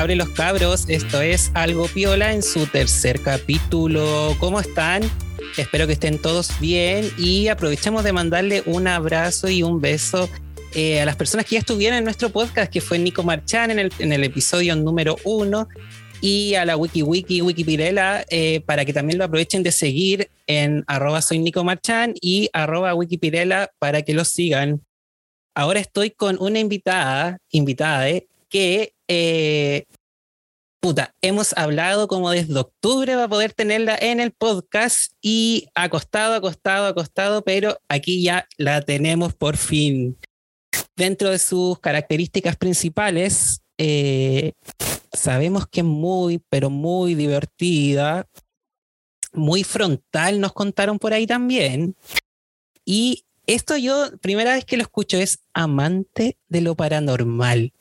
Cabres los cabros. Esto es Algo Piola en su tercer capítulo. ¿Cómo están? Espero que estén todos bien y aprovechamos de mandarle un abrazo y un beso eh, a las personas que ya estuvieron en nuestro podcast, que fue Nico Marchán en el, en el episodio número uno, y a la WikiWiki Wikipirela, eh, para que también lo aprovechen de seguir en arroba soy Nico Marchán y arroba Wikipirela para que lo sigan. Ahora estoy con una invitada, invitada, eh, que eh, puta, hemos hablado como desde octubre para poder tenerla en el podcast y acostado, acostado, acostado, pero aquí ya la tenemos por fin. Dentro de sus características principales, eh, sabemos que es muy, pero muy divertida, muy frontal, nos contaron por ahí también. Y esto yo, primera vez que lo escucho, es amante de lo paranormal.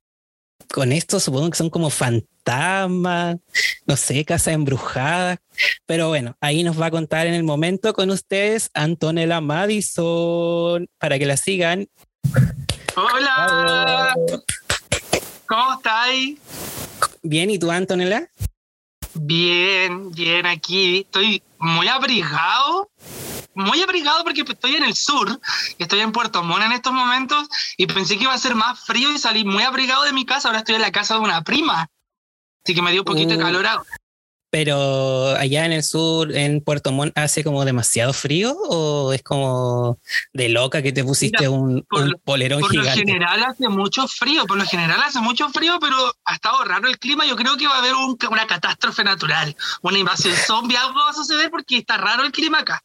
Con esto supongo que son como fantasmas, no sé, casa embrujada. Pero bueno, ahí nos va a contar en el momento con ustedes Antonella Madison, para que la sigan. Hola. ¿Cómo estáis? Bien, ¿y tú, Antonella? Bien, bien, aquí. Estoy muy abrigado. Muy abrigado porque estoy en el sur, estoy en Puerto Montt en estos momentos y pensé que iba a ser más frío y salí muy abrigado de mi casa. Ahora estoy en la casa de una prima. Así que me dio un poquito de Uh. calor ahora. Pero allá en el sur, en Puerto Montt, ¿hace como demasiado frío o es como de loca que te pusiste Mira, un, por un lo- polerón Por lo gigante? general hace mucho frío, por lo general hace mucho frío, pero ha estado raro el clima. Yo creo que va a haber un- una catástrofe natural, una invasión zombie, algo va a suceder porque está raro el clima acá.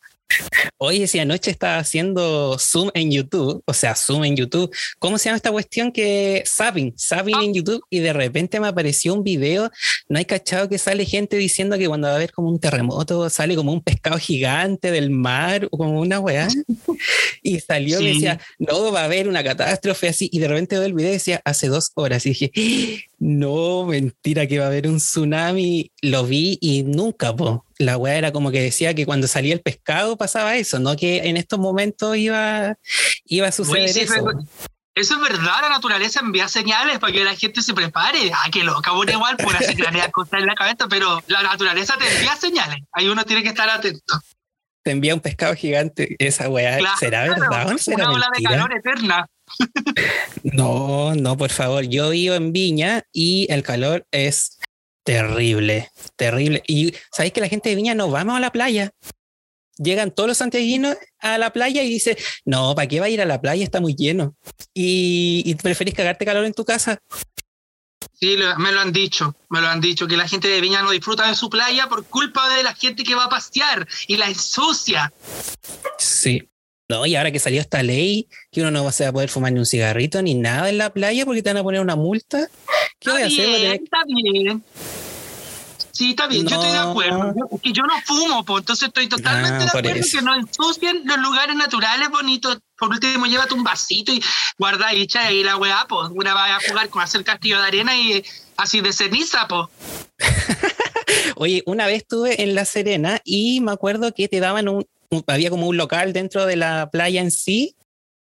Oye, si anoche estaba haciendo Zoom en YouTube, o sea, Zoom en YouTube, ¿cómo se llama esta cuestión que zapping, zapping en YouTube? Y de repente me apareció un video, no hay cachado que sale gente diciendo que cuando va a haber como un terremoto sale como un pescado gigante del mar o como una weá. Y salió y Sí. decía, no, va a haber una catástrofe así. Y de repente veo el video y decía, hace dos horas. Y dije, no, mentira que va a haber un tsunami. Lo vi y nunca, po. La weá era como que decía que cuando salía el pescado pasaba eso, no que en estos momentos iba, iba a suceder sí, eso. Eso es verdad, la naturaleza envía señales para que la gente se prepare. Ah, que loca, bueno, igual por así crear cosas en la cabeza, pero la naturaleza te envía señales. Ahí uno tiene que estar atento. Te envía un pescado gigante. Esa weá, Claro, ¿será verdad o será Una ola de calor eterna. No, no, por favor. Yo vivo en Viña y el calor es terrible, terrible. Y sabéis que la gente de Viña no vamos a la playa. Llegan todos los santiaguinos a la playa y dice, no, ¿para qué va a ir a la playa? Está muy lleno. Y, y preferís cagarte calor en tu casa. Sí, me lo han dicho, me lo han dicho, que la gente de Viña no disfruta de su playa por culpa de la gente que va a pasear y la ensucia. Sí. No, y ahora que salió esta ley, que uno no va a poder fumar ni un cigarrito ni nada en la playa porque te van a poner una multa. ¿Qué voy a hacer? Bien, está bien. Sí, está bien, yo estoy de acuerdo. Es que yo no fumo, pues entonces estoy totalmente Ah, de acuerdo eso. que no ensucien los lugares naturales bonitos. Por último, llévate un vasito y guarda y echa ahí la weá, pues. Una va a jugar con hacer castillo de arena y así de ceniza, pues. Oye, una vez estuve en La Serena y me acuerdo que te daban un, un- había como un local dentro de la playa en sí,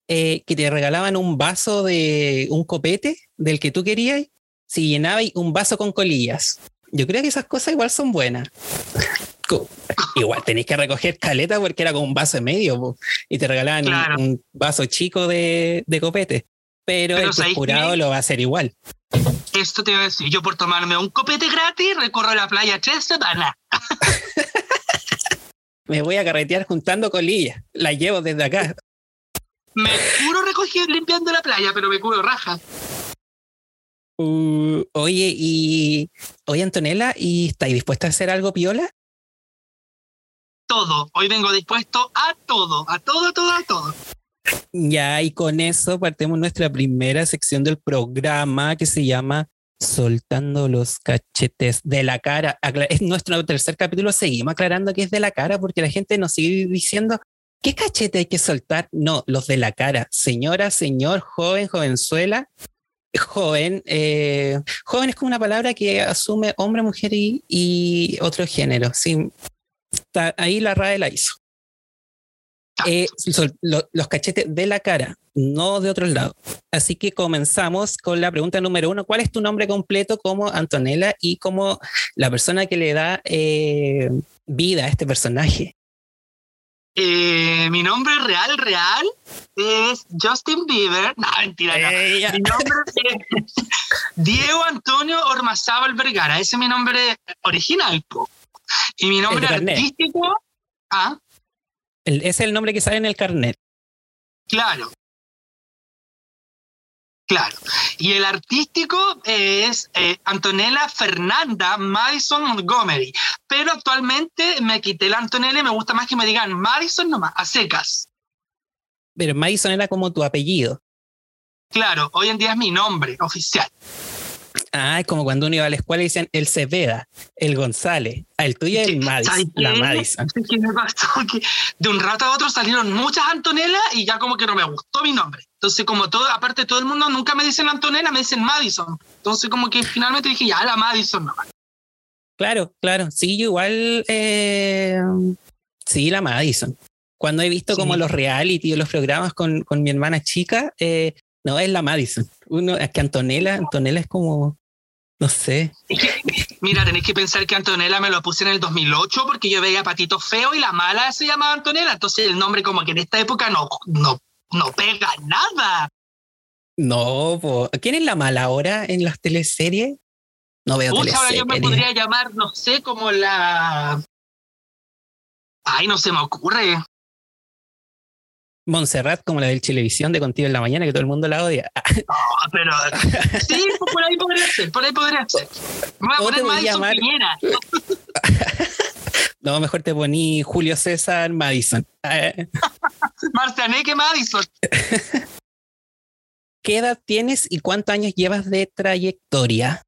eh, que te regalaban un vaso de un copete del que tú querías, si llenabas un vaso con colillas. Yo creo que esas cosas igual son buenas. Igual tenéis que recoger caleta porque era como un vaso de medio po, y te regalaban un- Claro. un, vaso chico de, de copete. Pero, Pero el ¿sabéis jurado lo va a hacer igual. Esto te voy a decir, yo por tomarme un copete gratis recorro la playa tres semanas. Me voy a carretear juntando colillas. Las llevo desde acá. Me curo recogiendo, limpiando la playa, pero me curo raja. Uh, oye, y oye, Antonella, ¿y estáis dispuesta a hacer algo piola? Todo. Hoy vengo dispuesto a todo, a todo, a todo, a todo. Ya, y con eso partimos nuestra primera sección del programa que se llama Soltando los cachetes de la cara. Es nuestro tercer capítulo, seguimos aclarando que es de la cara porque la gente nos sigue diciendo, ¿qué cachete hay que soltar? No, los de la cara. Señora, señor, joven, jovenzuela. Joven, eh, joven es como una palabra que asume hombre, mujer y, y otro género. Sí, está- ahí la RAE la hizo. Eh, los cachetes de la cara, no de otros lados. Así que comenzamos con la pregunta número uno. ¿Cuál es tu nombre completo como Antonella y como la persona que le da eh, vida a este personaje? Eh, mi nombre real, real, es Justin Bieber. No, mentira, Mi nombre es Diego Antonio Ormazábal Vergara. Ese es mi nombre original. Y mi nombre artístico. ¿ah? es el nombre que sale en el carnet. Claro. Claro. Y el artístico es eh, Antonella Fernanda Madison Montgomery. Pero actualmente me quité la Antonella y me gusta más que me digan Madison nomás, a secas. Pero Madison era como tu apellido. Claro, hoy en día es mi nombre oficial. Ah, es como cuando uno iba a la escuela y dicen el Cepeda, el González. Ah, el tuyo es el Madison, la Madison. ¿Qué me pasó? Que de un rato a otro salieron muchas Antonelas y ya como que no me gustó mi nombre. Entonces, como todo, aparte todo el mundo nunca me dicen Antonella, me dicen Madison. Entonces, como que finalmente dije, ya, la Madison nomás. Claro, claro. Sí, yo igual. Eh, sí, la Madison. Cuando he visto como los reality o los programas con, con mi hermana chica, eh, no, es la Madison. Uno, es que Antonella, Antonella es como, no sé. mira, tenéis que pensar que Antonella me lo puse en el 2008 porque yo veía Patito Feo y la mala se llamaba Antonella. Entonces el nombre como que en esta época no, no, no pega nada. No, ¿quién es la mala ahora en las teleseries? No veo teleseries. ahora yo me podría llamar, no sé, como la... Ay, no se me ocurre. Montserrat como la del Chilevisión de Contigo en la Mañana, que todo el mundo la odia. No, pero sí, por ahí podría ser, por ahí podría ser. Me voy a poner más llamar... No, mejor te poní Julio César Madison. Marcianeque Madison. ¿Qué edad tienes y cuántos años llevas de trayectoria?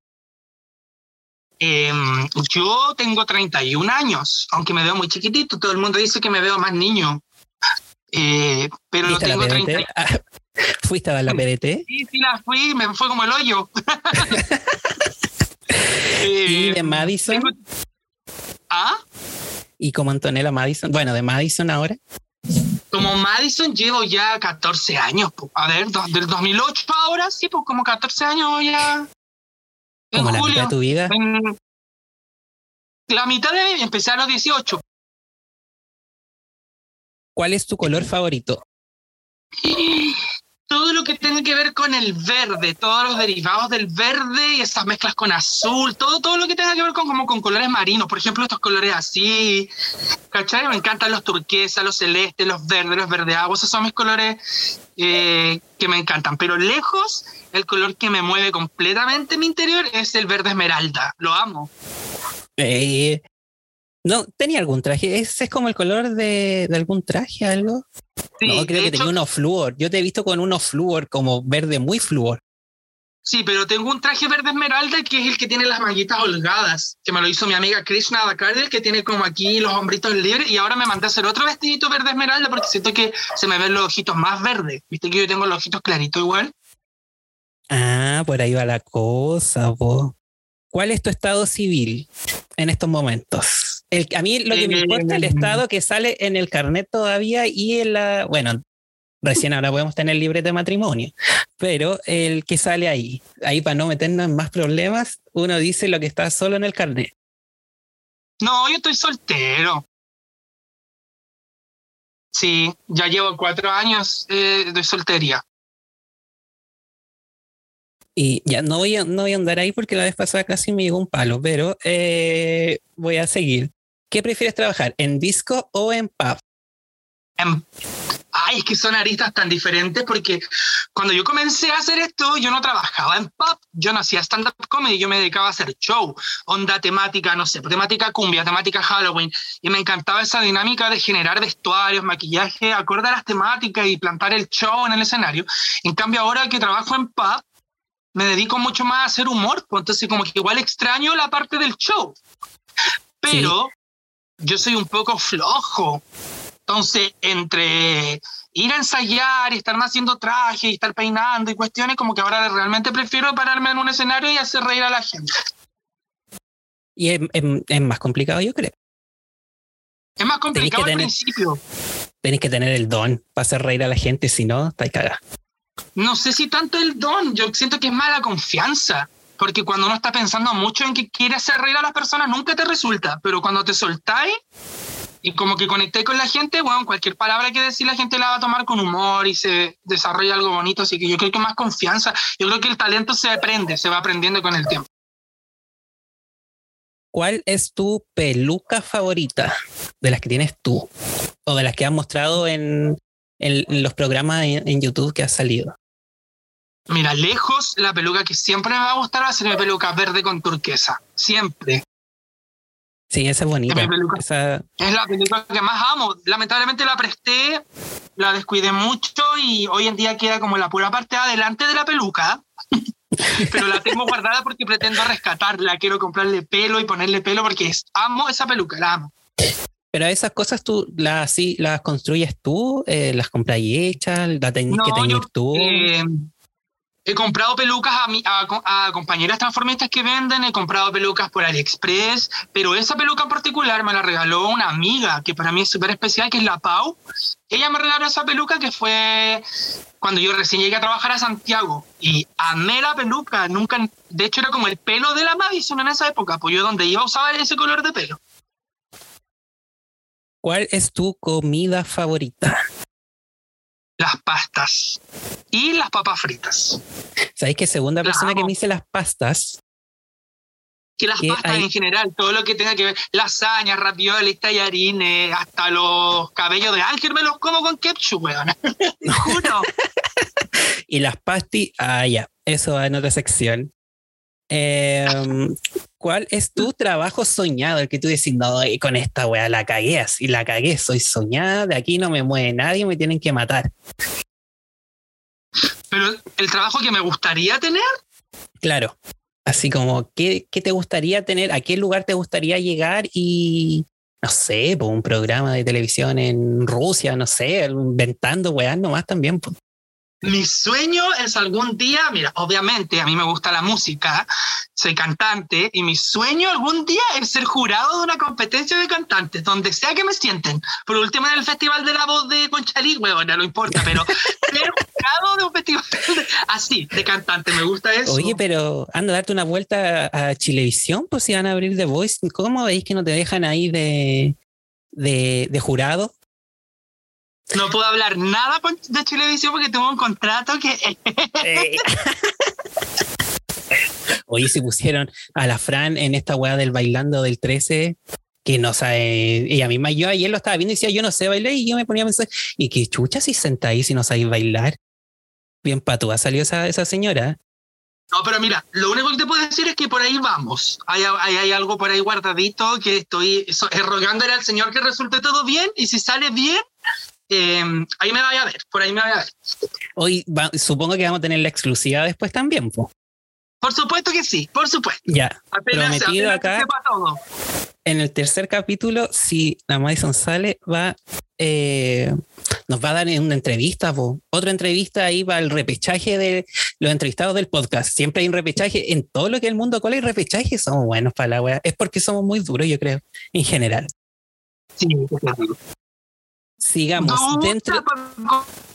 Em, yo tengo 31 años, aunque me veo muy chiquitito. Todo el mundo dice que me veo más niño. Eh, pero no tengo 30. Ah, ¿Fuiste a la PDT? Sí, sí, la fui, me fue como el hoyo. ¿Y de eh, Madison? ¿Ah? ¿Y como Antonella Madison? Bueno, de Madison ahora. Como Madison llevo ya 14 años. A ver, del 2008 ahora, sí, pues como 14 años ya. ¿Como la mitad de tu vida? la mitad de empecé a los 18. ¿Cuál es tu color favorito? Todo lo que tiene que ver con el verde, todos los derivados del verde y esas mezclas con azul, todo, todo lo que tenga que ver con, como con colores marinos, por ejemplo, estos colores así, ¿cachai? Me encantan los turquesas, los celestes, los verdes, los verde agua, esos son mis colores eh, que me encantan, pero lejos, el color que me mueve completamente mi interior es el verde esmeralda, lo amo. Eh, no, tenía algún traje. ¿Ese es como el color de, algún traje, algo? no, creo que tenía uno flúor. Yo te he visto con uno flúor, como verde muy flúor. Sí, pero tengo un traje verde esmeralda que es el que tiene las manguitas holgadas, que me lo hizo mi amiga Krishna Dakardel, que tiene como aquí los hombritos libres, y ahora me mandé a hacer otro vestidito verde esmeralda porque siento que se me ven los ojitos más verdes. ¿Viste que yo tengo los ojitos claritos igual? Ah, por ahí va la cosa, vos. ¿Cuál es tu estado civil en estos momentos? El, a mí lo que me importa es el estado que sale en el carnet todavía y en la, bueno, recién ahora podemos tener libre de matrimonio, pero el que sale ahí, ahí para no meternos en más problemas, uno dice lo que está solo en el carnet. No, yo estoy soltero. Sí, ya llevo cuatro años eh, de soltería. Y ya no voy, a, no voy a andar ahí porque la vez pasada casi me llegó un palo, pero eh, voy a seguir. ¿Qué prefieres trabajar, en disco o en pub? En, ay, es que son aristas tan diferentes porque cuando yo comencé a hacer esto, yo no trabajaba en pub, yo no hacía stand-up comedy, yo me dedicaba a hacer show, onda temática, no sé, temática cumbia, temática Halloween, y me encantaba esa dinámica de generar vestuarios, maquillaje, acorde a las temáticas y plantar el show en el escenario. En cambio, ahora que trabajo en pub, me dedico mucho más a hacer humor, pues entonces como que igual extraño la parte del show. Pero yo soy un poco flojo. Entonces, entre ir a ensayar y estar más haciendo traje y estar peinando y cuestiones, como que ahora realmente prefiero pararme en un escenario y hacer reír a la gente. Y es, más complicado, yo creo. Es más complicado al principio. Tenés que tener el don para hacer reír a la gente, si no, está cagada. No sé si tanto el don, yo siento que es mala confianza, porque cuando uno está pensando mucho en que quiere hacer reír a las personas, nunca te resulta, pero cuando te soltáis y como que conecté con la gente, bueno, cualquier palabra que decir la gente la va a tomar con humor y se desarrolla algo bonito, así que yo creo que más confianza, yo creo que el talento se aprende, se va aprendiendo con el tiempo. ¿Cuál es tu peluca favorita de las que tienes tú? O de las que has mostrado en, los programas en, YouTube que has salido. Mira, lejos, la peluca que siempre me va a gustar va a ser mi peluca verde con turquesa. Siempre. Sí, esa es bonita. Es la peluca que más amo. Lamentablemente la presté, la descuidé mucho y hoy en día queda como la pura parte adelante de la peluca. pero la tengo guardada porque pretendo rescatarla. Quiero comprarle pelo y ponerle pelo porque amo esa peluca, la amo. Pero esas cosas tú las, sí, las construyes tú, eh, las compras y hechas, la tenés que tener tú. Eh, he comprado pelucas a, a, compañeras transformistas que venden, he comprado pelucas por AliExpress, pero esa peluca en particular me la regaló una amiga que para mí es súper especial, que es la Pau. Ella me regaló esa peluca que fue cuando yo recién llegué a trabajar a Santiago y amé la peluca, nunca, de hecho era como el pelo de la Madison en esa época, pues yo donde iba a usar ese color de pelo. ¿Cuál es tu comida favorita? Las pastas y las papas fritas. ¿Sabéis que segunda persona que me dice las pastas? Que las pastas en general, todo lo que tenga que ver, lasañas, raviolis, tallarines, hasta los cabellos de ángel me los como con ketchup, weón. juro. y las pastis, ah, ya, eso va en otra sección. Em, ¿Cuál es tu trabajo soñado? El que tú decís, no, con esta weá la cagué así, la cagué, soy soñada, de aquí no me mueve nadie, me tienen que matar. Pero el trabajo que me gustaría tener. Claro. Así como, ¿qué, ¿qué, te gustaría tener? ¿A qué lugar te gustaría llegar? Y, no sé, por un programa de televisión en Rusia, no sé, inventando weá nomás también. pues. Mi sueño es algún día, mira, obviamente a mí me gusta la música, soy cantante y mi sueño algún día es ser jurado de una competencia de cantantes, donde sea que me sienten. Por último en el Festival de la Voz de Conchalí, bueno, no importa, pero ser jurado de un festival así, de cantante, me gusta eso. Oye, pero anda a darte una vuelta a Chilevisión, pues si van a abrir The Voice, ¿cómo veis que no te dejan ahí de, de, de jurado? No puedo hablar nada de Chilevisión porque tengo un contrato que. Eh. Oye, se pusieron a la Fran en esta weá del bailando del 13, que no sabe. Ella misma, yo ayer lo estaba viendo y decía, yo no sé bailar, y yo me ponía a pensar, ¿y qué chucha si sentáis si no sabéis bailar? Bien patúa salió esa, esa señora. No, pero mira, lo único que te puedo decir es que por ahí vamos. Hay, hay, hay algo por ahí guardadito que estoy rogándole al Señor que resulte todo bien y si sale bien, Em, ahí me vaya a ver, por ahí me vaya a ver. Hoy supongo que vamos a tener la exclusiva después también, Por supuesto que sí, por supuesto. Ya, prometido acá. En el tercer capítulo, si la Madison sale, va, eh, nos va a dar una entrevista, otra entrevista ahí va el repechaje de los entrevistados del podcast. Siempre hay un repechaje en todo lo que el mundo cola y repechaje. Somos buenos para la wea. Es porque somos muy duros, yo creo, en general. Sí, claro sigamos dentro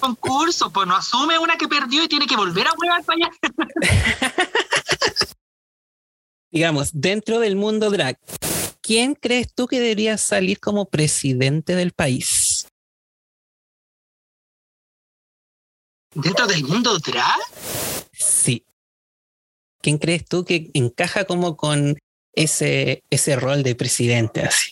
concurso, pues no asume una que perdió y tiene que volver a jugar para allá. digamos, dentro del mundo drag, ¿quién crees tú que debería salir como presidente del país? ¿Dentro del mundo drag? Sí. ¿Quién crees tú que encaja como con ese, ese rol de presidente así?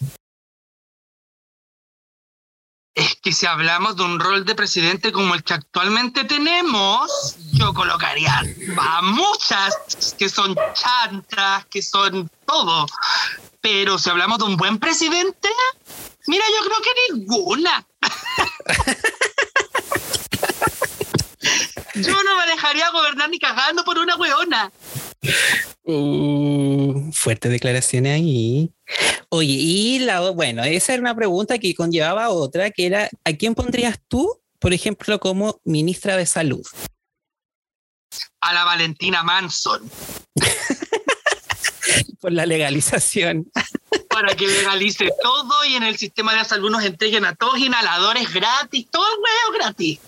Es que si hablamos de un rol de presidente como el que actualmente tenemos, yo colocaría a muchas que son chantas, que son todo. Pero si hablamos de un buen presidente, mira, yo creo que ninguna. yo no me dejaría gobernar ni cagando por una weona. Uh, fuerte declaración ahí. Oye, y la, bueno, esa era una pregunta que conllevaba otra, que era, ¿a quién pondrías tú, por ejemplo, como ministra de Salud? A la Valentina Manson. por la legalización. para que legalice todo y en el sistema de salud nos entreguen a todos inhaladores gratis, todo el huevo gratis.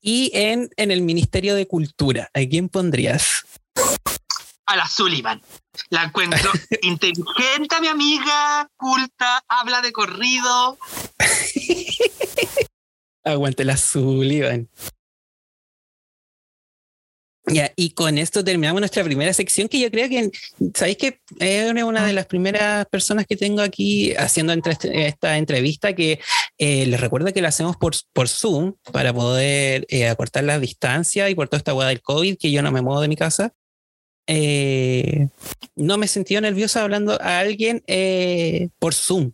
Y en, en el Ministerio de Cultura, ¿a quién pondrías? A la Sullivan. La encuentro inteligente, mi amiga, culta, habla de corrido. Aguante la Sullivan. Ya, y con esto terminamos nuestra primera sección, que yo creo que, ¿sabéis que es una de las primeras personas que tengo aquí haciendo esta entrevista que eh, les recuerdo que la hacemos por, por Zoom para poder eh, acortar la distancia y por toda esta hueá del COVID, que yo no me muevo de mi casa. Eh, no me sentí nerviosa hablando a alguien por Zoom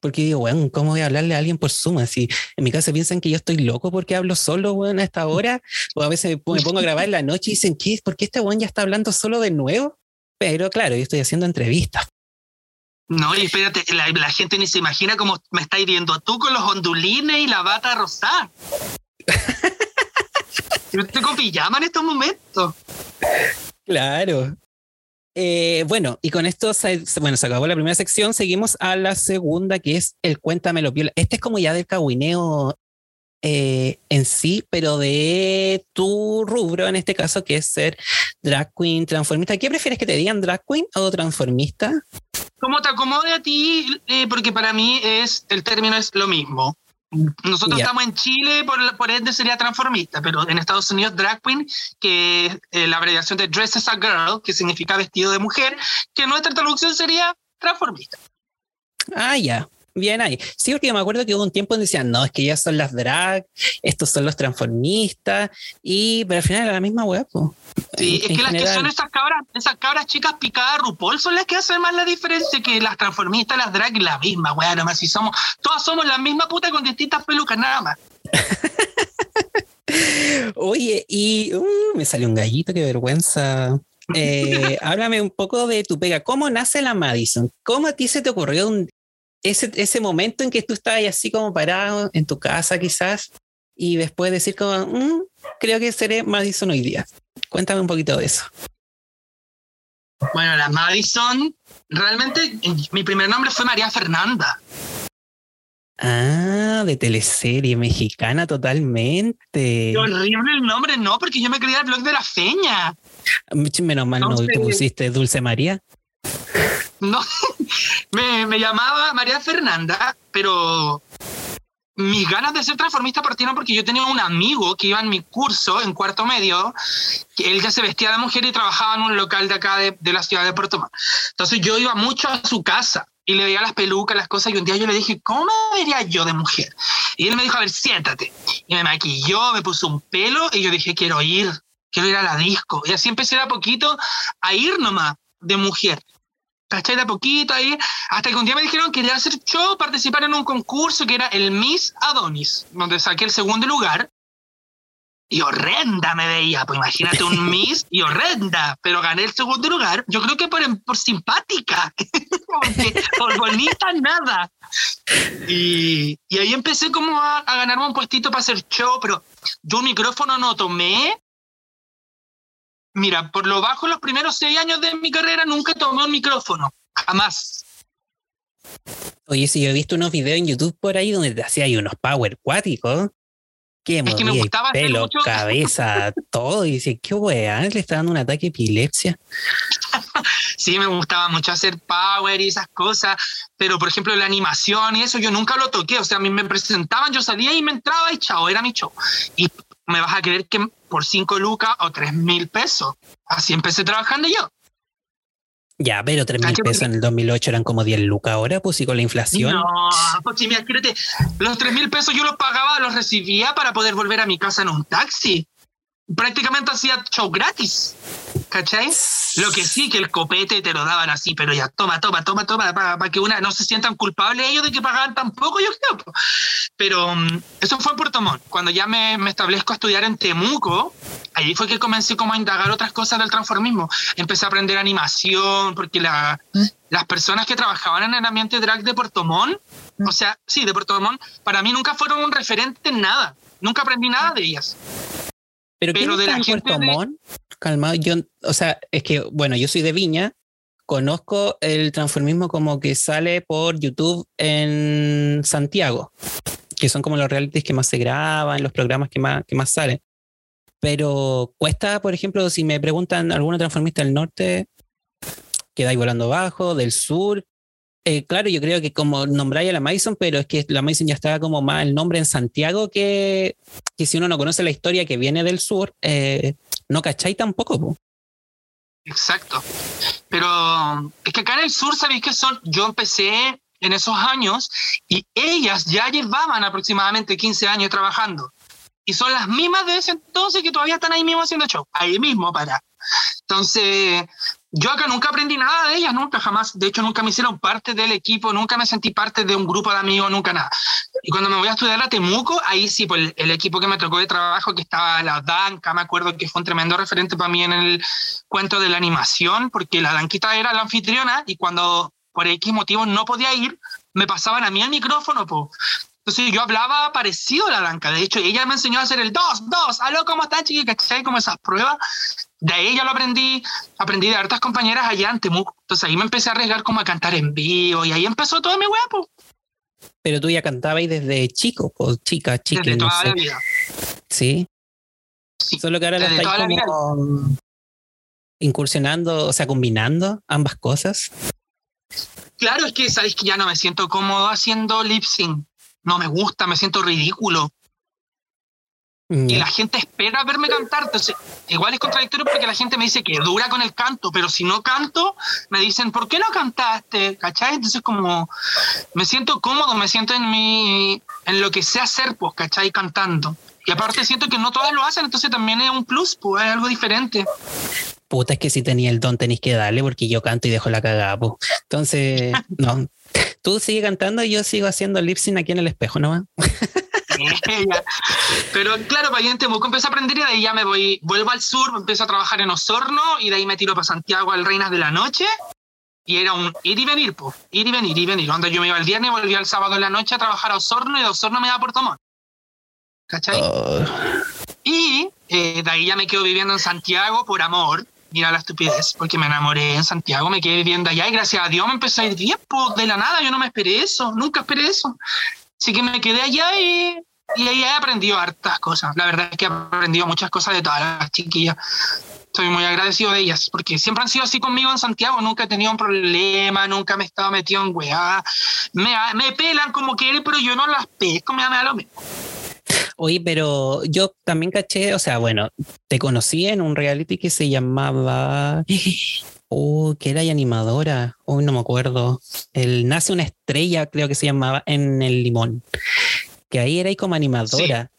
porque digo, bueno, ¿cómo voy a hablarle a alguien por Zoom? Así, en mi casa piensan que yo estoy loco porque hablo solo, weón, a esta hora. O a veces me pongo a grabar en la noche y dicen, ¿qué? ¿Por qué este weón ya está hablando solo de nuevo? Pero claro, yo estoy haciendo entrevistas. No, y espérate, la, gente ni se imagina cómo me está hiriendo tú con los ondulines y la bata rosada. yo estoy con pijama en estos momentos. Claro, eh, bueno, y con esto se, bueno, acabó la primera sección. Seguimos a la segunda, que es el Cuéntamelo Piola. Este es como ya del cahuineo eh, en sí, pero de tu rubro, en este caso, que es ser drag queen, transformista. ¿Qué prefieres que te digan, drag queen o transformista? Como te acomode a ti, eh, porque para mí es el término es lo mismo. Nosotros estamos en Chile, por, por, ende sería transformista, pero en Estados Unidos drag queen, que es eh, la abreviación de dress as a girl, que significa vestido de mujer, que nuestra traducción sería transformista. Ah, ya. Bien ahí. Sí, porque me acuerdo que hubo un tiempo donde decían, no, es que ya son las drag, estos son los transformistas, y pero al final era la misma web. Sí, es que las que son esas cabras, esas cabras chicas picadas RuPaul son las que hacen más la diferencia que las transformistas, las drag, la misma, weá, nomás si somos, todas somos la misma puta con distintas pelucas, nada más. Oye, y uh, me salió un gallito, qué vergüenza. Eh, háblame un poco de tu pega. ¿Cómo nace la Madison? ¿Cómo a ti se te ocurrió un, ese, ese momento en que tú estabas así como parado en tu casa quizás y después decir como, mm, creo que seré Madison hoy día. Cuéntame un poquito de eso. Bueno, la Madison, realmente mi primer nombre fue María Fernanda. Ah, de teleserie mexicana totalmente. Qué horrible el nombre, no, porque yo me creía el blog de la feña. Menos mal no, te pusiste Dulce María. No, me, me llamaba María Fernanda, pero mis ganas de ser transformista partieron porque yo tenía un amigo que iba en mi curso en cuarto medio, que él ya se vestía de mujer y trabajaba en un local de acá de, de la ciudad de Puerto Montt. Entonces yo iba mucho a su casa y le veía las pelucas, las cosas, y un día yo le dije, ¿cómo me vería yo de mujer? Y él me dijo, a ver, siéntate. Y me maquilló, me puso un pelo y yo dije, quiero ir, quiero ir a la disco. Y así empecé a poquito a ir nomás de mujer. ¿Cachai? De a poquito ahí, hasta que un día me dijeron que quería hacer show, participar en un concurso que era el Miss Adonis, donde saqué el segundo lugar. Y horrenda me veía, pues imagínate un Miss y horrenda, pero gané el segundo lugar. Yo creo que por, por simpática, por bonita nada. Y, y, ahí empecé como a, a ganarme un puestito para hacer show, pero yo un micrófono no tomé Mira, por lo bajo los primeros seis años de mi carrera nunca tomé un micrófono, jamás. Oye, si yo he visto unos videos en YouTube por ahí donde te hacía ahí unos power cuáticos. Que es que me gustaba pelo, mucho... cabeza, todo. Y dice, qué weá, le está dando un ataque de epilepsia. sí, me gustaba mucho hacer power y esas cosas. Pero, por ejemplo, la animación y eso yo nunca lo toqué. O sea, a mí me presentaban, yo salía y me entraba y chao, era mi show. Y me vas a creer que por 5 lucas o 3 mil pesos. Así empecé trabajando yo. Ya, pero 3 mil pesos en el 2008 eran como 10 lucas ahora, pues y con la inflación. No, pues mira, créete, los 3 mil pesos yo los pagaba, los recibía para poder volver a mi casa en un taxi. Prácticamente hacía show gratis. ¿Cachai? Lo que sí, que el copete te lo daban así, pero ya, toma, toma, toma, toma, para, que una no se sientan culpables ellos de que pagaban tan poco, yo creo. Pero um, eso fue en Puerto Montt. Cuando ya me, me, establezco a estudiar en Temuco, ahí fue que comencé como a indagar otras cosas del transformismo. Empecé a aprender animación, porque la, ¿Mm? las personas que trabajaban en el ambiente drag de Puerto Montt, ¿Mm? o sea, sí, de Puerto Montt, para mí nunca fueron un referente en nada. Nunca aprendí nada de ellas. Pero, de la gente Puerto Montt? Calmado, yo, o sea, es que, bueno, yo soy de Viña, conozco el transformismo como que sale por YouTube en Santiago, que son como los realities que más se graban, los programas que más, que más salen. Pero cuesta, por ejemplo, si me preguntan alguna transformista del norte, quedáis volando bajo, del sur. Eh, claro, yo creo que como nombráis a la Mason, pero es que la Mason ya está como más el nombre en Santiago que, que si uno no conoce la historia que viene del sur, eh, no cacháis tampoco. Exacto. Pero es que acá en el sur, ¿sabéis que son? Yo empecé en esos años y ellas ya llevaban aproximadamente 15 años trabajando. Y son las mismas de ese entonces que todavía están ahí mismo haciendo show, ahí mismo para. Entonces, yo acá nunca aprendí nada de ellas, nunca, jamás. De hecho, nunca me hicieron parte del equipo, nunca me sentí parte de un grupo de amigos, nunca nada. Y cuando me voy a estudiar a Temuco, ahí sí, pues el, equipo que me tocó de trabajo, que estaba la Danca, me acuerdo que fue un tremendo referente para mí en el cuento de la animación, porque la Danquita era la anfitriona y cuando por X motivo no podía ir, me pasaban a mí el micrófono, pues. Entonces yo hablaba parecido a la Danca. De hecho, ella me enseñó a hacer el 2, 2, aló, ¿cómo están, chiquillos? ¿Cachai? Como esas pruebas de ahí ya lo aprendí, aprendí de hartas compañeras allá en Temuco. Entonces ahí me empecé a arriesgar como a cantar en vivo y ahí empezó todo mi huevo. Pero tú ya cantabas desde chico, o chica, chica. Desde toda la vida. ¿Sí? ¿Sí? Solo que ahora la estáis como incursionando, o sea, combinando ambas cosas. Claro, es que sabéis que ya no me siento cómodo haciendo lip sync. No me gusta, me siento ridículo. Y la gente espera verme cantar. Entonces, igual es contradictorio porque la gente me dice que dura con el canto, pero si no canto, me dicen, ¿por qué no cantaste? ¿Cachai? Entonces, como me siento cómodo, me siento en mi, en lo que sé hacer, pues, ¿cachai? Cantando. Y aparte siento que no todas lo hacen, entonces también es un plus, pues, es algo diferente. Puta, es que si tenía el don tenéis que darle porque yo canto y dejo la cagada, pues. Entonces, no. Tú sigue cantando y yo sigo haciendo lip sync aquí en el espejo, ¿no? Pero claro, para allá en Temuco empecé a aprender y de ahí ya me voy, vuelvo al sur, empiezo a trabajar en Osorno y de ahí me tiro para Santiago al Reinas de la Noche. Y era un ir y venir, pues, ir y venir, ir y venir. Cuando yo me iba el viernes, volvía el sábado en la noche a trabajar a Osorno y de Osorno me iba a Puerto Montt. ¿Cachai? Oh. Y eh, de ahí ya me quedo viviendo en Santiago por amor. Mira la estupidez, porque me enamoré en Santiago, me quedé viviendo allá y gracias a Dios me empezó a ir bien, pues de la nada, yo no me esperé eso, nunca esperé eso. Así que me quedé allá y y ahí he aprendido hartas cosas. La verdad es que he aprendido muchas cosas de todas las chiquillas. Estoy muy agradecido de ellas, porque siempre han sido así conmigo en Santiago. Nunca he tenido un problema, nunca me he estado metido en weá. Me, pelan como quieren, pero yo no las pesco, me, da lo mismo. Oye, pero yo también caché, o sea, bueno, te conocí en un reality que se llamaba. Oh, que era animadora. Hoy no me acuerdo. El Nace una estrella, creo que se llamaba, en el Limón que ahí era como animadora.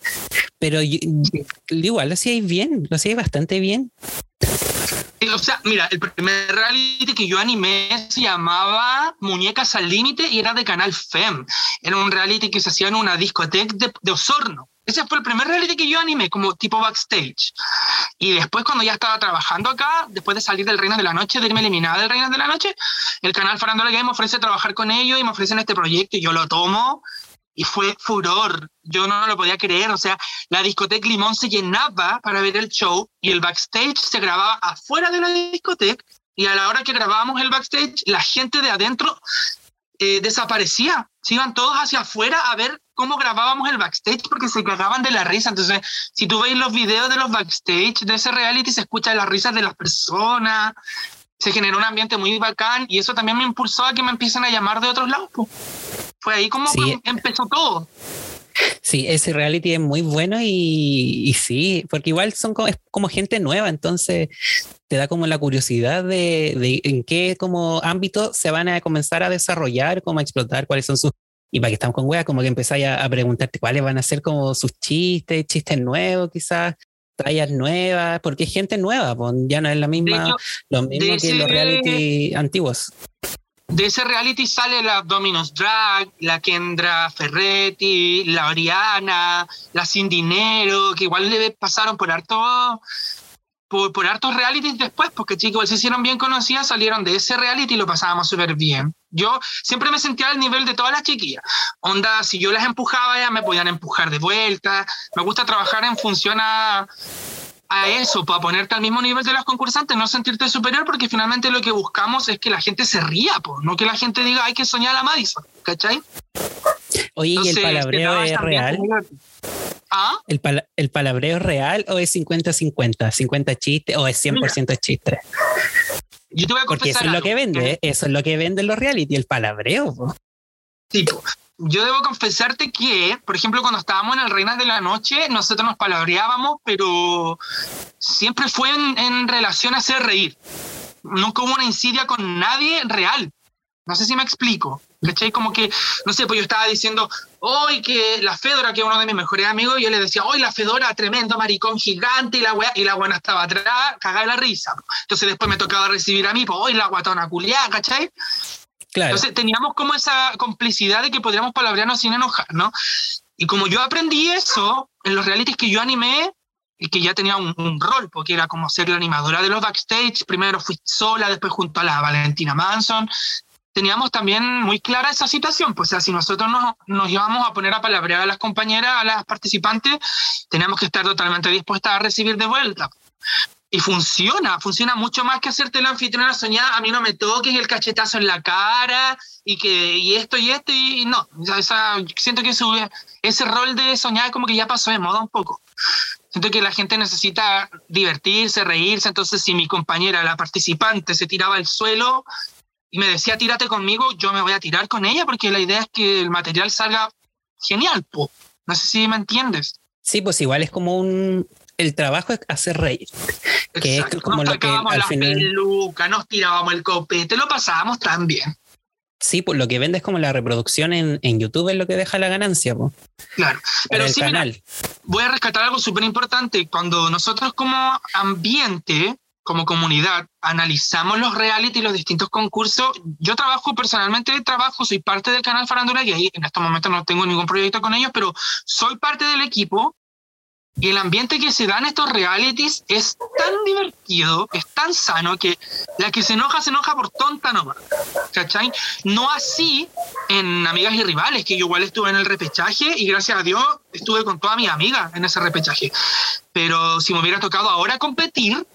Pero igual lo hacíais bien, lo hacíais bastante bien. O sea, mira, el primer reality que yo animé se llamaba Muñecas al Límite y era de Canal FEM. Era un reality que se hacía en una discoteca de, Osorno. Ese fue el primer reality que yo animé, como tipo backstage. Y después, cuando ya estaba trabajando acá, después de salir del Reino de la Noche, de irme eliminada del Reino de la Noche, el canal Farándula Game me ofrece trabajar con ellos y me ofrecen este proyecto y yo lo tomo y fue furor. Yo no lo podía creer. O sea, la discoteca Limón se llenaba para ver el show y el backstage se grababa afuera de la discoteca. Y a la hora que grabábamos el backstage, la gente de adentro eh, desaparecía. Se iban todos hacia afuera a ver cómo grabábamos el backstage porque se cagaban de la risa. Entonces, si tú veis los videos de los backstage de ese reality, se escuchan las risas de las personas. Se generó un ambiente muy bacán y eso también me impulsó a que me empiecen a llamar de otros lados. Fue ahí como empezó todo. Sí, ese reality es muy bueno y, sí, porque igual son como, es como gente nueva, entonces te da como la curiosidad de, en qué como ámbito se van a comenzar a desarrollar, cómo a explotar, cuáles son sus... Y para que estamos con weas, como que empezáis a, preguntarte cuáles van a ser como sus chistes, chistes nuevos quizás, tallas nuevas, porque es gente nueva, pues ya no es la misma, lo mismo que los reality antiguos de ese reality sale la Dominos Drag, la Kendra Ferretti, la Oriana, la Sin Dinero, que igual le pasaron por harto por, por hartos realities después, porque chicos se hicieron bien conocidas, salieron de ese reality y lo pasábamos súper bien. Yo siempre me sentía al nivel de todas las chiquillas. Onda, si yo las empujaba, ya me podían empujar de vuelta. Me gusta trabajar en función a, a eso, para ponerte al mismo nivel de los concursantes, no sentirte superior, porque finalmente lo que buscamos es que la gente se ría, pues, no que la gente diga hay que soñar a Madison, ¿cachai? Oye, ¿y el palabreo es real? ¿Ah? ¿El, ¿El, palabreo es real o es 50-50? ¿50 chistes o es 100% chiste? Yo te voy a Porque eso es lo que vende, eso es lo que venden los reality, el palabreo. Sí, yo debo confesarte que, por ejemplo, cuando estábamos en el Reinas de la Noche, nosotros nos palabreábamos, pero siempre fue en, relación a hacer reír. Nunca hubo una insidia con nadie real. No sé si me explico. ¿Cachai? Como que, no sé, pues yo estaba diciendo, hoy que la Fedora, que es uno de mis mejores amigos, yo le decía, hoy la Fedora, tremendo maricón gigante, y la y la buena estaba atrás, cagada de la risa. Entonces después me tocaba recibir a mí, pues hoy la guatona culiada, ¿cachai? Entonces teníamos como esa complicidad de que podríamos palabrearnos sin enojar, ¿no? Y como yo aprendí eso en los realities que yo animé, y que ya tenía un, rol, porque era como ser la animadora de los backstage, primero fui sola, después junto a la Valentina Manson, teníamos también muy clara esa situación, pues o sea, si nosotros nos, nos íbamos a poner a palabrear a las compañeras, a las participantes, teníamos que estar totalmente dispuestas a recibir de vuelta y funciona, funciona mucho más que hacerte la anfitriona soñada, a mí no me toques el cachetazo en la cara y que y esto y esto y no, esa, siento que ese, ese rol de soñar como que ya pasó de moda un poco. Siento que la gente necesita divertirse, reírse, entonces si mi compañera, la participante, se tiraba al suelo y me decía tírate conmigo, yo me voy a tirar con ella porque la idea es que el material salga genial, po. no sé si me entiendes. Sí, pues igual es como un, el trabajo es hacer reír. Que es como nos lo que al final. Peluca, nos tirábamos el copete, lo pasábamos tan bien. Sí, pues lo que vende es como la reproducción en, en YouTube es lo que deja la ganancia. Pues. Claro, pero sí, canal. voy a rescatar algo súper importante. Cuando nosotros como ambiente, como comunidad, analizamos los reality y los distintos concursos, yo trabajo personalmente, trabajo, soy parte del canal Farándula ahí en estos momentos no tengo ningún proyecto con ellos, pero soy parte del equipo y el ambiente que se da en estos realities es tan divertido, es tan sano, que la que se enoja, se enoja por tonta nomás. ¿Cachai? No así en Amigas y Rivales, que yo igual estuve en el repechaje y gracias a Dios estuve con toda mi amiga en ese repechaje. Pero si me hubiera tocado ahora competir,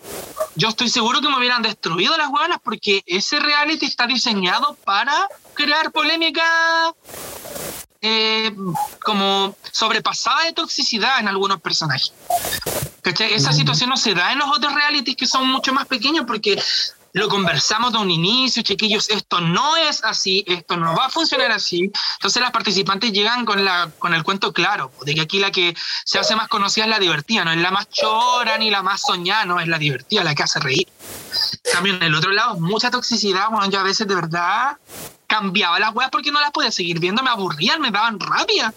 yo estoy seguro que me hubieran destruido las buenas porque ese reality está diseñado para crear polémica eh, como sobrepasada de toxicidad en algunos personajes. Esa situación no se da en los otros realities que son mucho más pequeños porque lo conversamos de un inicio, chiquillos, esto no es así, esto no va a funcionar así. Entonces las participantes llegan con, la, con el cuento claro, de que aquí la que se hace más conocida es la divertida, no es la más chora ni la más soñada, no es la divertida, la que hace reír. También en el otro lado, mucha toxicidad, bueno, yo a veces de verdad cambiaba las weas porque no las podía seguir viendo, me aburrían, me daban rabia.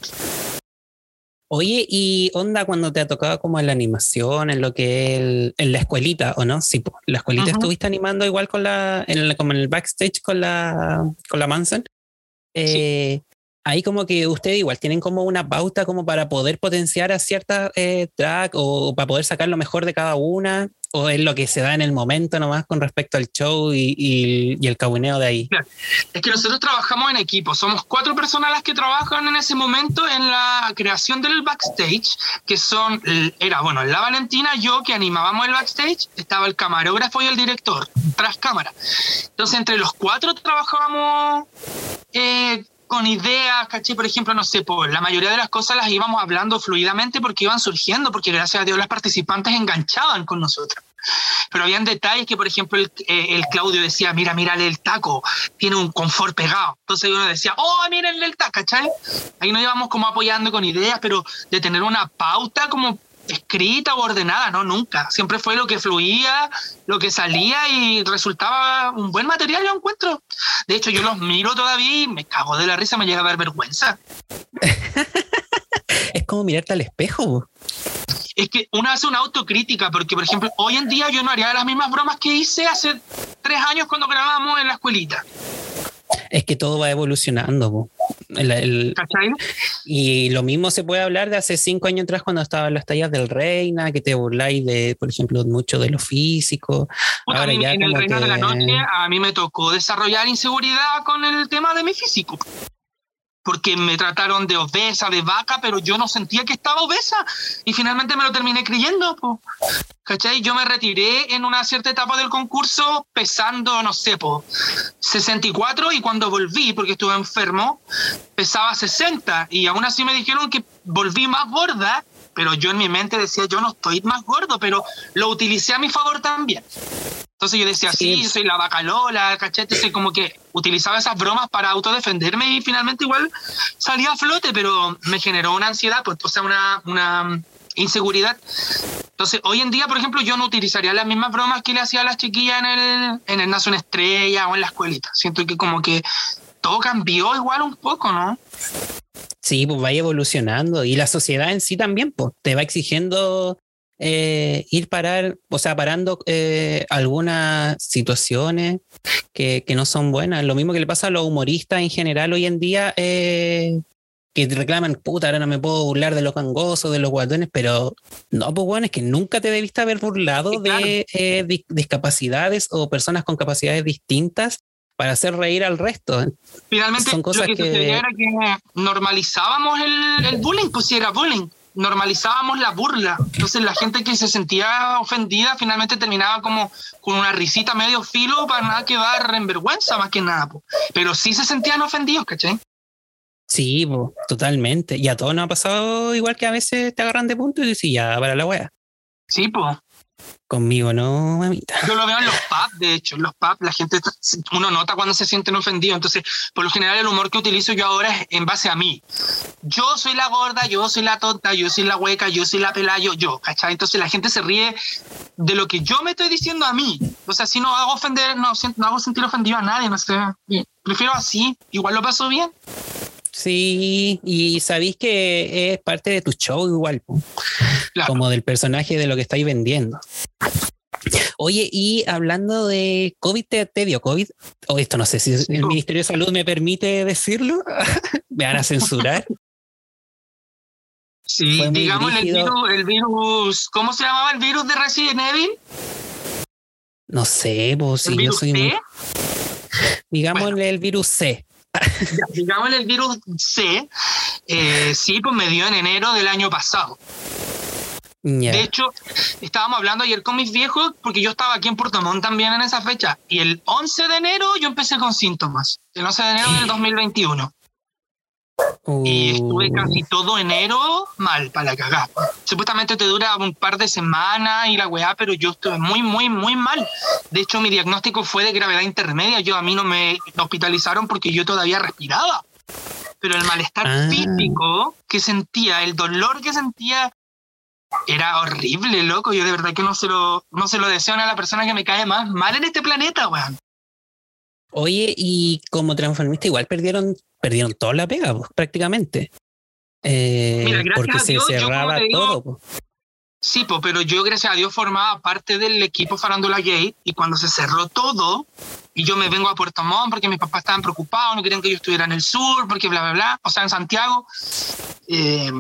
Oye, y onda cuando te ha tocado como en la animación, en lo que en la escuelita, ¿o no? Sí, la escuelita estuviste animando igual con la, en como en el backstage con la, con la Manson. Eh, ahí como que ustedes igual tienen como una pauta como para poder potenciar a ciertas eh, track o para poder sacar lo mejor de cada una o es lo que se da en el momento nomás con respecto al show y, el cabineo de ahí? Es que nosotros trabajamos en equipo, somos cuatro personas las que trabajan en ese momento en la creación del backstage, que son, era, bueno, la Valentina, yo que animábamos el backstage, estaba el camarógrafo y el director, tras cámara. Entonces entre los cuatro trabajábamos... Eh, con ideas, ¿caché? Por ejemplo, no sé, por la mayoría de las cosas las íbamos hablando fluidamente porque iban surgiendo, porque gracias a Dios las participantes enganchaban con nosotros. Pero habían detalles que, por ejemplo, el, eh, Claudio decía, mira, mírale el taco, tiene un confort pegado. Entonces uno decía, oh, mírenle el taco, ¿cachai? Ahí nos íbamos como apoyando con ideas, pero de tener una pauta como escrita o ordenada, no, nunca. Siempre fue lo que fluía, lo que salía y resultaba un buen material, yo encuentro. De hecho, yo los miro todavía y me cago de la risa, me llega a dar vergüenza. es como mirarte al espejo. Es que uno hace una autocrítica, porque por ejemplo, hoy en día yo no haría las mismas bromas que hice hace tres años cuando grabábamos en la escuelita. Es que todo va evolucionando. y lo mismo se puede hablar de hace cinco años atrás cuando estaban las tallas del Reina, que te burláis de, por ejemplo, mucho de lo físico. Ahora a mí, en el Reina de la Noche a mí me tocó desarrollar inseguridad con el tema de mi físico porque me trataron de obesa, de vaca, pero yo no sentía que estaba obesa y finalmente me lo terminé creyendo. ¿cachai? Yo me retiré en una cierta etapa del concurso pesando, no sé, po, 64 y cuando volví, porque estuve enfermo, pesaba 60 y aún así me dijeron que volví más gorda, pero yo en mi mente decía, yo no estoy más gordo, pero lo utilicé a mi favor también. Entonces yo decía, sí, soy la vaca Lola, ¿cachai? Entonces como que utilizaba esas bromas para autodefenderme y finalmente igual salía a flote, pero me generó una ansiedad, pues, o sea, una, una inseguridad. Entonces, hoy en día, por ejemplo, yo no utilizaría las mismas bromas que le hacía a las chiquillas en el, en el una Estrella o en la escuelita. Siento que como que todo cambió igual un poco, ¿no? Sí, pues vaya evolucionando y la sociedad en sí también, pues te va exigiendo eh, ir parar, o sea, parando eh, algunas situaciones que, que, no son buenas. Lo mismo que le pasa a los humoristas en general hoy en día, eh, que reclaman, puta, ahora no me puedo burlar de los gangosos, de los guatones, pero no, pues bueno, es que nunca te debiste haber burlado de eh, discapacidades o personas con capacidades distintas para hacer reír al resto. Finalmente, Son cosas lo que, que... era que normalizábamos el, el bullying, pues si era bullying normalizábamos la burla. Entonces la gente que se sentía ofendida finalmente terminaba como con una risita medio filo para nada quedar en vergüenza más que nada. Pero sí se sentían ofendidos, ¿cachai? Sí, totalmente. Y a todos nos ha pasado igual que a veces te agarran de punto y dices, ya, para la wea. Sí, pues. Conmigo no, mamita. Yo lo veo en los pubs, de hecho, en los pubs la gente, uno nota cuando se sienten ofendidos. Entonces, por lo general, el humor que utilizo yo ahora es en base a mí. Yo soy la gorda, yo soy la tonta, yo soy la hueca, yo soy la pelayo, yo, ¿cachai? Entonces la gente se ríe de lo que yo me estoy diciendo a mí. O sea, si no hago ofender, no, no hago sentir ofendido a nadie, no sé. Prefiero así, igual lo paso bien. Sí, y sabéis que es parte de tu show igual, como del personaje de lo que estáis vendiendo. Oye, y hablando de COVID, ¿te, dio COVID? O esto no sé si el Ministerio de Salud me permite decirlo. ¿Me van a censurar? Sí, digamos el virus, el virus, ¿cómo se llamaba el virus de Resident Evil? No sé, pues si yo soy... C? Digámosle el virus C digamos el virus C, eh, sí, pues me dio en enero del año pasado. De hecho, estábamos hablando ayer con mis viejos, porque yo estaba aquí en Puerto Montt también en esa fecha, y el 11 de enero yo empecé con síntomas, el 11 de enero del 2021. Y estuve casi todo enero mal para la cagada. Supuestamente te dura un par de semanas y la weá, pero yo estuve muy, muy, muy mal. De hecho, mi diagnóstico fue de gravedad intermedia. Yo a mí no me hospitalizaron porque yo todavía respiraba. Pero el malestar ah. físico que sentía, el dolor que sentía, era horrible, loco. Yo de verdad que no se lo, no se lo deseo a la persona que me cae más mal en este planeta, weón. Oye, y como transformista, igual perdieron perdieron toda la pega, pues, prácticamente. Eh, porque se cerraba todo. Sí, pues, pero yo, gracias a Dios, formaba parte del equipo Farándula Gay y cuando se cerró todo, y yo me vengo a Puerto Montt porque mis papás estaban preocupados, no querían que yo estuviera en el sur, porque bla, bla, bla, o sea, en Santiago. Eh,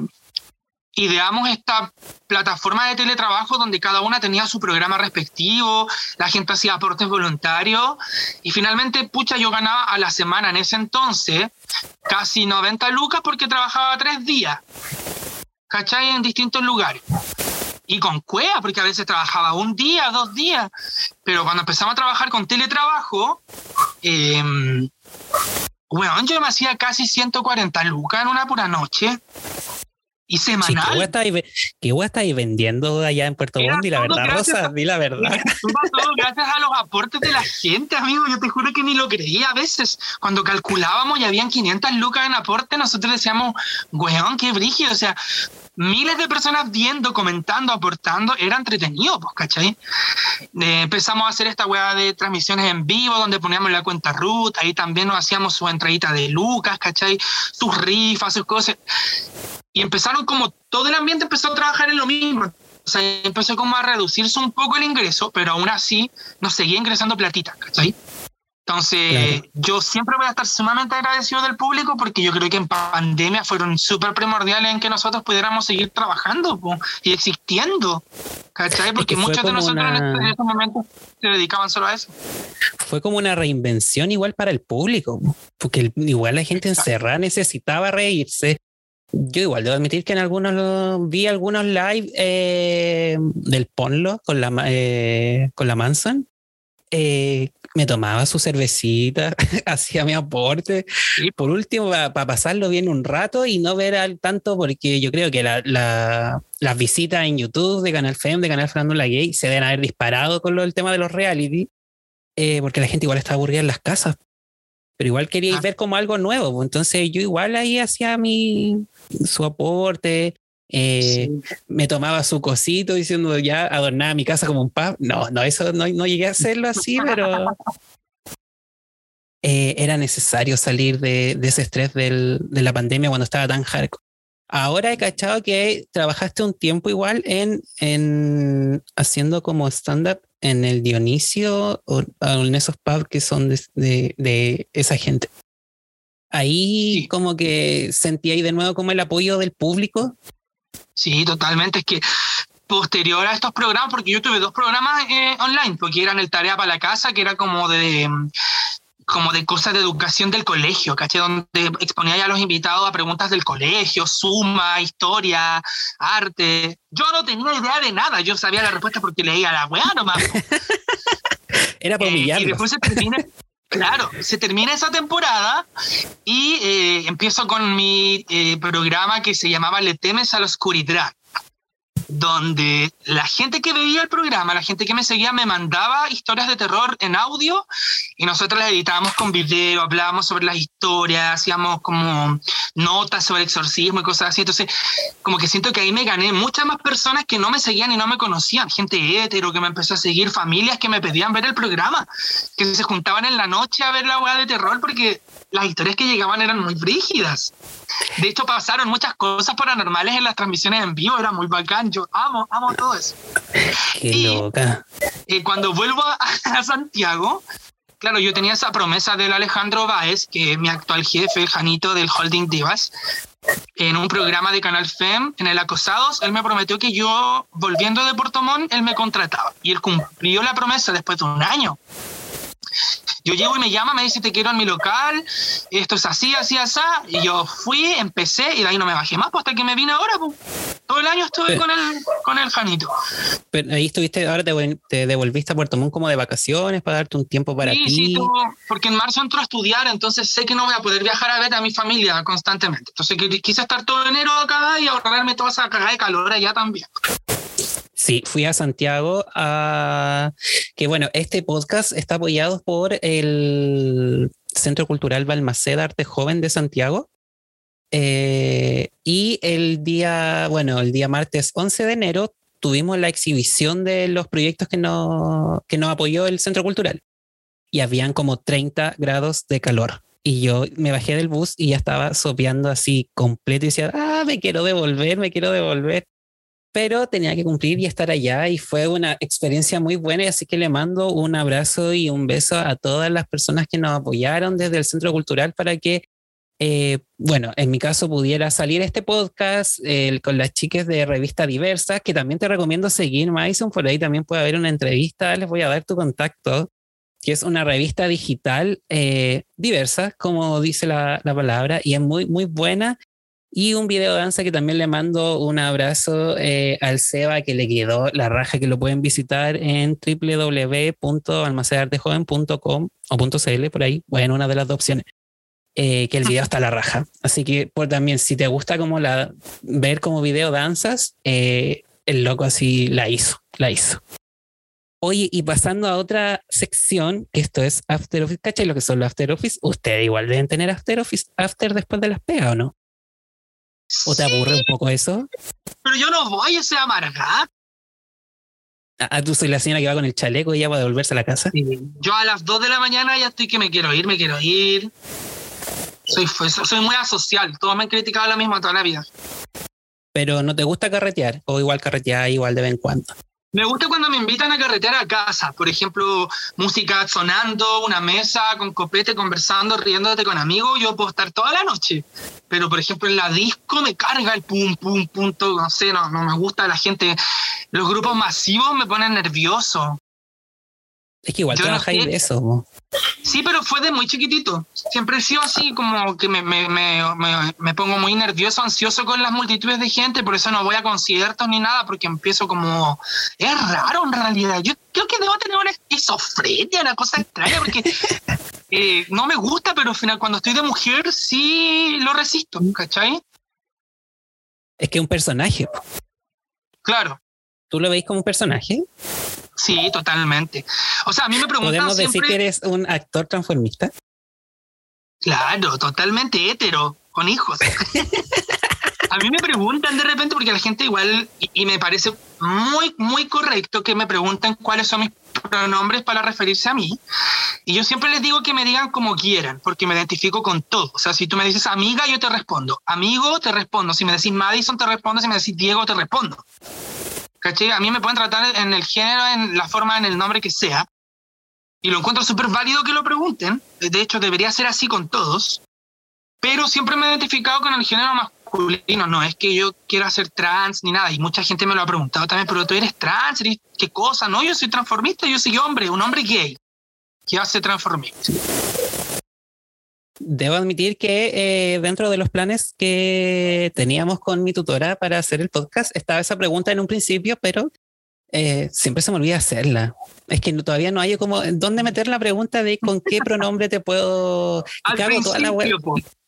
ideamos esta plataforma de teletrabajo donde cada una tenía su programa respectivo, la gente hacía aportes voluntarios y finalmente, pucha, yo ganaba a la semana en ese entonces casi 90 lucas porque trabajaba tres días, ¿cachai? En distintos lugares. Y con cuea, porque a veces trabajaba un día, dos días, pero cuando empezamos a trabajar con teletrabajo, eh, bueno, yo me hacía casi 140 lucas en una pura noche. Y semanal. Sí, ¿Qué hueá estáis vendiendo allá en Puerto Montt? Y la verdad, Rosa, di la verdad. Todo gracias a los aportes de la gente, amigo. Yo te juro que ni lo creía a veces. Cuando calculábamos y habían 500 lucas en aporte, nosotros decíamos, weón, qué brígido. O sea, miles de personas viendo, comentando, aportando, era entretenido, pues, ¿cachai? Eh, empezamos a hacer esta weá de transmisiones en vivo, donde poníamos la cuenta root, ahí también nos hacíamos su entradita de lucas, ¿cachai? Sus rifas, sus cosas. Y empezaron como todo el ambiente empezó a trabajar en lo mismo. O sea, empezó como a reducirse un poco el ingreso, pero aún así nos seguía ingresando platita, ¿cachai? Entonces, yo siempre voy a estar sumamente agradecido del público porque yo creo que en pandemia fueron súper primordiales en que nosotros pudiéramos seguir trabajando y existiendo. ¿Cachai? Porque muchos de nosotros en, este, en estos momentos se dedicaban solo a eso. Fue como una reinvención igual para el público, porque igual la gente encerrada necesitaba reírse, Yo igual debo admitir que en algunos vi algunos live eh, del Ponlo con la, eh, con la Manson. Eh, me tomaba su cervecita, hacía mi aporte. Y por último, para pasarlo bien un rato y no ver al tanto, porque yo creo que las visitas en YouTube de Canal FEM, de Canal Fernando Gay, se deben haber disparado con lo, el tema de los reality, porque la gente igual está aburrida en las casas. Pero igual quería ah. ver como algo nuevo. Pues, entonces yo igual ahí hacía mi, su aporte, eh, me tomaba su cosito diciendo ya adornaba mi casa como un pub. No, no, eso no, no llegué a hacerlo así, pero eh, era necesario salir de, de ese estrés del, de la pandemia cuando estaba tan hardcore. Ahora he cachado que trabajaste un tiempo igual en, en haciendo como stand-up en el Dionisio o en esos pubs que son de, de esa gente. Ahí como que sentí ahí de nuevo como el apoyo del público. Sí, totalmente. Es que posterior a estos programas, porque yo tuve dos programas eh, online, porque eran el Tarea para la Casa, que era como de como de cosas de educación del colegio, ¿caché? Donde exponía ya a los invitados a preguntas del colegio, suma, historia, arte. Yo no tenía idea de nada, yo sabía la respuesta porque leía la weá nomás. Era para humillarlos. Eh, y después se termina, Claro, se termina esa temporada y eh, empiezo con mi eh, programa que se llamaba Le temes a la oscuridad donde la gente que veía el programa, la gente que me seguía, me mandaba historias de terror en audio y nosotros las editábamos con video, hablábamos sobre las historias, hacíamos como notas sobre exorcismo y cosas así. Entonces, como que siento que ahí me gané muchas más personas que no me seguían y no me conocían, gente hetero que me empezó a seguir, familias que me pedían ver el programa, que se juntaban en la noche a ver la hueá de terror porque las historias que llegaban eran muy frígidas. De hecho, pasaron muchas cosas paranormales en las transmisiones en vivo, era muy bacán. Yo amo, amo todo eso. Qué loca. Eh, cuando vuelvo a, Santiago, claro, yo tenía esa promesa del Alejandro Baez, que es mi actual jefe, el Janito del Holding Divas, en un programa de Canal FEM, en el Acosados, él me prometió que yo, volviendo de Puerto Montt, él me contrataba. Y él cumplió la promesa después de un año. Yo llego y me llama, me dice, te quiero en mi local, esto es así, así, así. Y yo fui, empecé y de ahí no me bajé más, pues hasta que me vine ahora. Pues. Todo el año estuve con, el, con el Janito. Pero ahí estuviste, ahora te, devolviste a Puerto Montt como de vacaciones para darte un tiempo para ti. Sí, porque en marzo entro a estudiar, entonces sé que no voy a poder viajar a ver a mi familia constantemente. Entonces quise estar todo enero acá y ahorrarme toda esa cagada de calor allá también. Sí, fui a Santiago a que bueno, este podcast está apoyado por el Centro Cultural Balmaceda Arte Joven de Santiago. Eh, y el día, bueno, el día martes 11 de enero tuvimos la exhibición de los proyectos que, no, que nos apoyó el Centro Cultural. Y habían como 30 grados de calor. Y yo me bajé del bus y ya estaba sopeando así completo y decía, ah, me quiero devolver, me quiero devolver pero tenía que cumplir y estar allá y fue una experiencia muy buena así que le mando un abrazo y un beso a todas las personas que nos apoyaron desde el Centro Cultural para que, eh, bueno, en mi caso pudiera salir este podcast con las chicas de Revista Diversa, que también te recomiendo seguir, Mason, por ahí también puede haber una entrevista, les voy a dar tu contacto que es una revista digital eh, diversa, como dice la, la, palabra, y es muy, muy buena y un video de danza que también le mando un abrazo eh, al Seba que le quedó la raja, que lo pueden visitar en www.almacenartejoven.com o .cl por ahí, bueno, una de las dos opciones. Eh, que el video está a la raja. Así que pues, también, si te gusta como la, ver como video danzas, eh, el loco así la hizo, la hizo. Oye, y pasando a otra sección, que esto es After Office, ¿cachai lo que son los After Office? Ustedes igual deben tener After Office, After después de las pegas, ¿o no? ¿O te aburre un poco eso? Pero yo no voy a ser amargada. Ah, tú soy la señora que va con el chaleco y ya va a devolverse a la casa. Yo a las 2 de la mañana ya estoy que me quiero ir, me quiero ir. Soy, soy muy asocial, todos me han criticado lo mismo toda la vida. Pero ¿no te gusta carretear? ¿O igual carretear igual de vez en cuando? Me gusta cuando me invitan a carretear a casa, por ejemplo, música sonando, una mesa con copete, conversando, riéndote con amigos, yo puedo estar toda la noche. Pero, por ejemplo, en la disco me carga el pum, pum, punto, no sé, no, no me gusta la gente. Los grupos masivos me ponen nervioso. Es que igual trabajáis de eso. Sí, pero fue de muy chiquitito. Siempre he sido así, como que me, me, me, me, pongo muy nervioso, ansioso con las multitudes de gente, por eso no voy a conciertos ni nada, porque empiezo como... Es raro en realidad. Yo creo que debo tener una esquizofrenia, una cosa extraña, porque eh, no me gusta, pero al final cuando estoy de mujer sí lo resisto, ¿cachai? Es que un personaje. Claro. ¿Tú lo veis como un personaje? Sí, totalmente. O sea, a mí me preguntan ¿Podemos decir que eres un actor transformista? Claro, totalmente hétero, con hijos. a mí me preguntan de repente, porque la gente igual, y, me parece muy, muy correcto que me pregunten cuáles son mis pronombres para referirse a mí. Y yo siempre les digo que me digan como quieran, porque me identifico con todo. O sea, si tú me dices amiga, yo te respondo. Amigo, te respondo. Si me decís Madison, te respondo. Si me decís Diego, te respondo. A mí me pueden tratar en el género, en la forma, en el nombre que sea. Y lo encuentro súper válido que lo pregunten. De hecho, debería ser así con todos. Pero siempre me he identificado con el género masculino. No es que yo quiera ser trans ni nada. Y mucha gente me lo ha preguntado también, pero tú eres trans, ¿qué cosa? No, yo soy transformista, yo soy hombre, un hombre gay que hace transformista. Debo admitir que eh, dentro de los planes que teníamos con mi tutora para hacer el podcast estaba esa pregunta en un principio, pero eh, siempre se me olvida hacerla. Es que todavía no hay como dónde meter la pregunta de con qué pronombre te puedo. Al principio,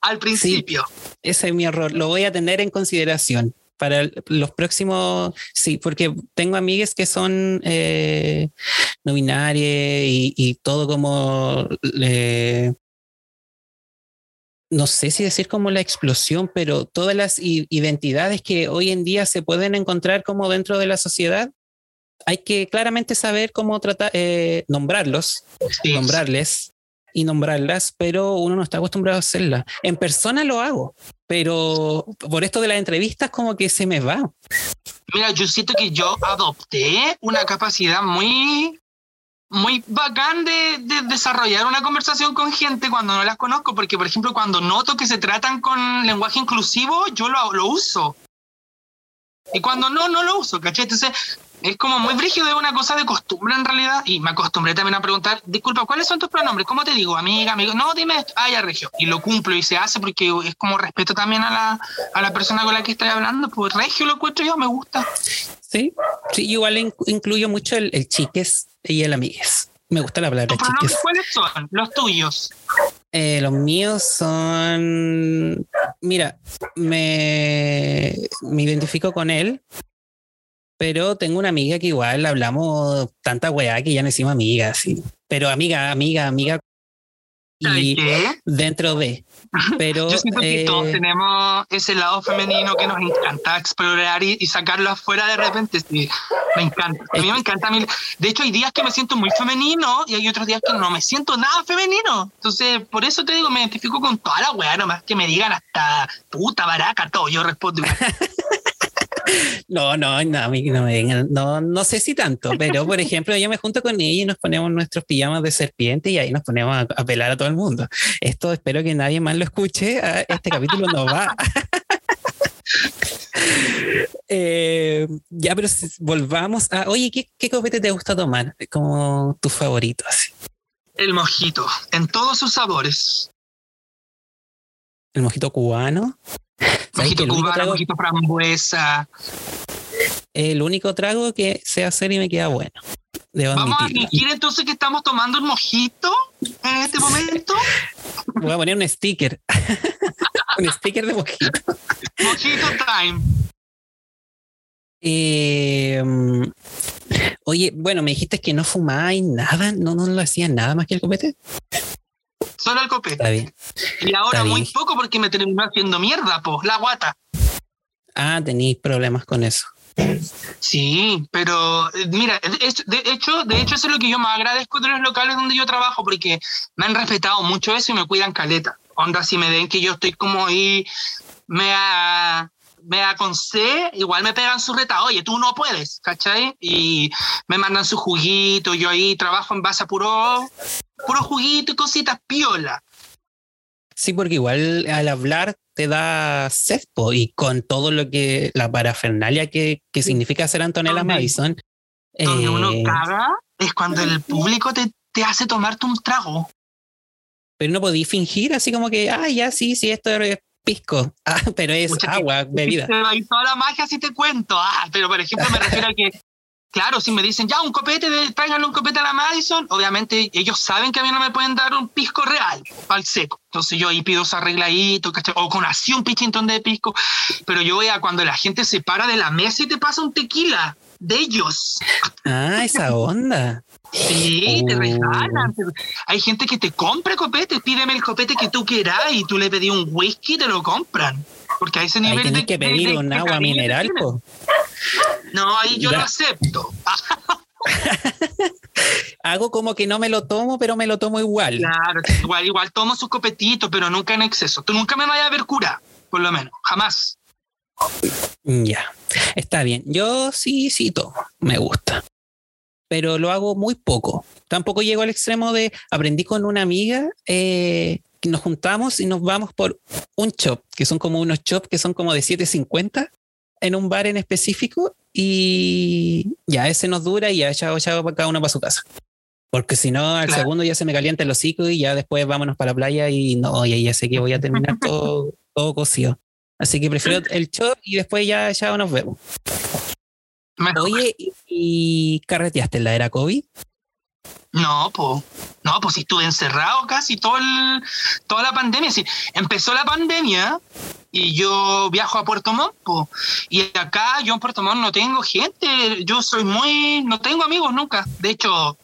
al principio. ese es mi error. Lo voy a tener en consideración para los próximos, sí, porque tengo amigas que son eh, no binarias y, todo como no sé si decir como la explosión, pero todas las identidades que hoy en día se pueden encontrar como dentro de la sociedad, hay que claramente saber cómo tratar, eh, nombrarlos, nombrarles y nombrarlas, pero uno no está acostumbrado a hacerla. En persona lo hago, pero por esto de las entrevistas como que se me va. Mira, yo siento que yo adopté una capacidad muy muy bacán de, desarrollar una conversación con gente cuando no las conozco, porque por ejemplo cuando noto que se tratan con lenguaje inclusivo, yo lo, lo uso. Y cuando no, no lo uso, ¿cachai? Entonces es como muy brígido, es una cosa de costumbre en realidad. Y me acostumbré también a preguntar, disculpa, ¿cuáles son tus pronombres? ¿Cómo te digo? Amiga, amigo. No, dime esto. Ah, ya, regio. Y lo cumplo y se hace porque es como respeto también a la, a la persona con la que estoy hablando. Pues regio lo encuentro yo, me gusta. Sí, sí, igual incluyo mucho el, el chiques y el amigues. Me gusta la palabra chiques. ¿Cuáles son los tuyos? Eh, los míos son. Mira, me, me identifico con él, pero tengo una amiga que igual hablamos tanta weá que ya no decimos amiga, sí. Pero amiga, amiga, amiga. Y dentro de. Pero, Yo siento que todos eh, tenemos ese lado femenino que nos encanta explorar y, sacarlo afuera de repente. Sí, me encanta. A mí me encanta. De hecho, hay días que me siento muy femenino y hay otros días que no me siento nada femenino. Entonces, por eso te digo, me identifico con toda la weá, nomás que me digan hasta puta baraca, todo. Yo respondo. No, no, no, no, no, no sé si tanto, pero por ejemplo, yo me junto con ella y nos ponemos nuestros pijamas de serpiente y ahí nos ponemos a, a pelar a todo el mundo. Esto espero que nadie más lo escuche. Este capítulo no va. Eh, ya, pero volvamos a. Oye, ¿qué, ¿qué, copete te gusta tomar? Como tu favorito, así. El mojito, en todos sus sabores. ¿El mojito cubano? Mojito cubano, mojito frambuesa. El único trago que sé hacer y me queda bueno. Vamos a fingir entonces que estamos tomando un mojito en este momento. Voy a poner un sticker. un sticker de mojito. Mojito time. Eh, oye, bueno, me dijiste que no fumáis nada, no, no lo hacían nada más que el copete. Solo el copete. Está bien. Y ahora muy poco porque me terminó haciendo mierda, pues, la guata. Ah, tenéis problemas con eso. Sí, pero eh, mira, de hecho, de hecho eso es lo que yo más agradezco de los locales donde yo trabajo porque me han respetado mucho eso y me cuidan caleta. Onda, si me ven que yo estoy como ahí, me a, me C, igual me pegan su reta, oye, tú no puedes, ¿cachai? Y me mandan su juguito, yo ahí trabajo en base a puro, puro juguito y cositas piola. Sí, porque igual al hablar te da cespo y con todo lo que, la parafernalia que, que significa ser Antonella Madison. Donde uno eh, caga es cuando el público te, te hace tomarte un trago. pero no podí fingir así como que, ah, ya sí, sí, esto es pisco, ah, pero es agua, bebida. Y toda la magia si te cuento, ah, pero por ejemplo me refiero a que Claro, si me dicen, ya, un copete, de, tráiganle un copete a la Madison, obviamente ellos saben que a mí no me pueden dar un pisco real, al seco. Entonces yo ahí pido ese arregladito, O con así un pichintón de pisco. Pero yo voy a cuando la gente se para de la mesa y te pasa un tequila de ellos. Ah, esa onda. Sí, te oh. regalan. Hay gente que te compra copete, pídeme el copete que tú quieras y tú le pedí un whisky y te lo compran. Porque a ese nivel. Ahí tienes que pedir un agua mineral, po. No, ahí yo lo acepto. Hago como que no me lo tomo, pero me lo tomo igual. Claro, igual, igual tomo sus copetitos, pero nunca en exceso. Tú nunca me vayas a ver cura, por lo menos, jamás. Ya, está bien. Yo sí, sí tomo, me gusta. Pero lo hago muy poco. Tampoco llego al extremo de aprendí con una amiga eh, que nos juntamos y nos vamos por un chop, que son como unos chops que son como de 7.50 en un bar en específico y ya ese nos dura y ya chao, chao, cada uno para su casa. Porque si no, al segundo ya se me calienta el hocico y ya después vámonos para la playa y no, ya, ya sé que voy a terminar todo, todo cocido. Así que prefiero el show y después ya, ya nos vemos. Oye, ¿y carreteaste en la era COVID? No, pues, no, pues estuve encerrado casi todo el, toda la pandemia. Sí, empezó la pandemia y yo viajo a Puerto Montt, y acá yo en Puerto Montt no tengo gente, yo soy muy, no tengo amigos nunca. De hecho,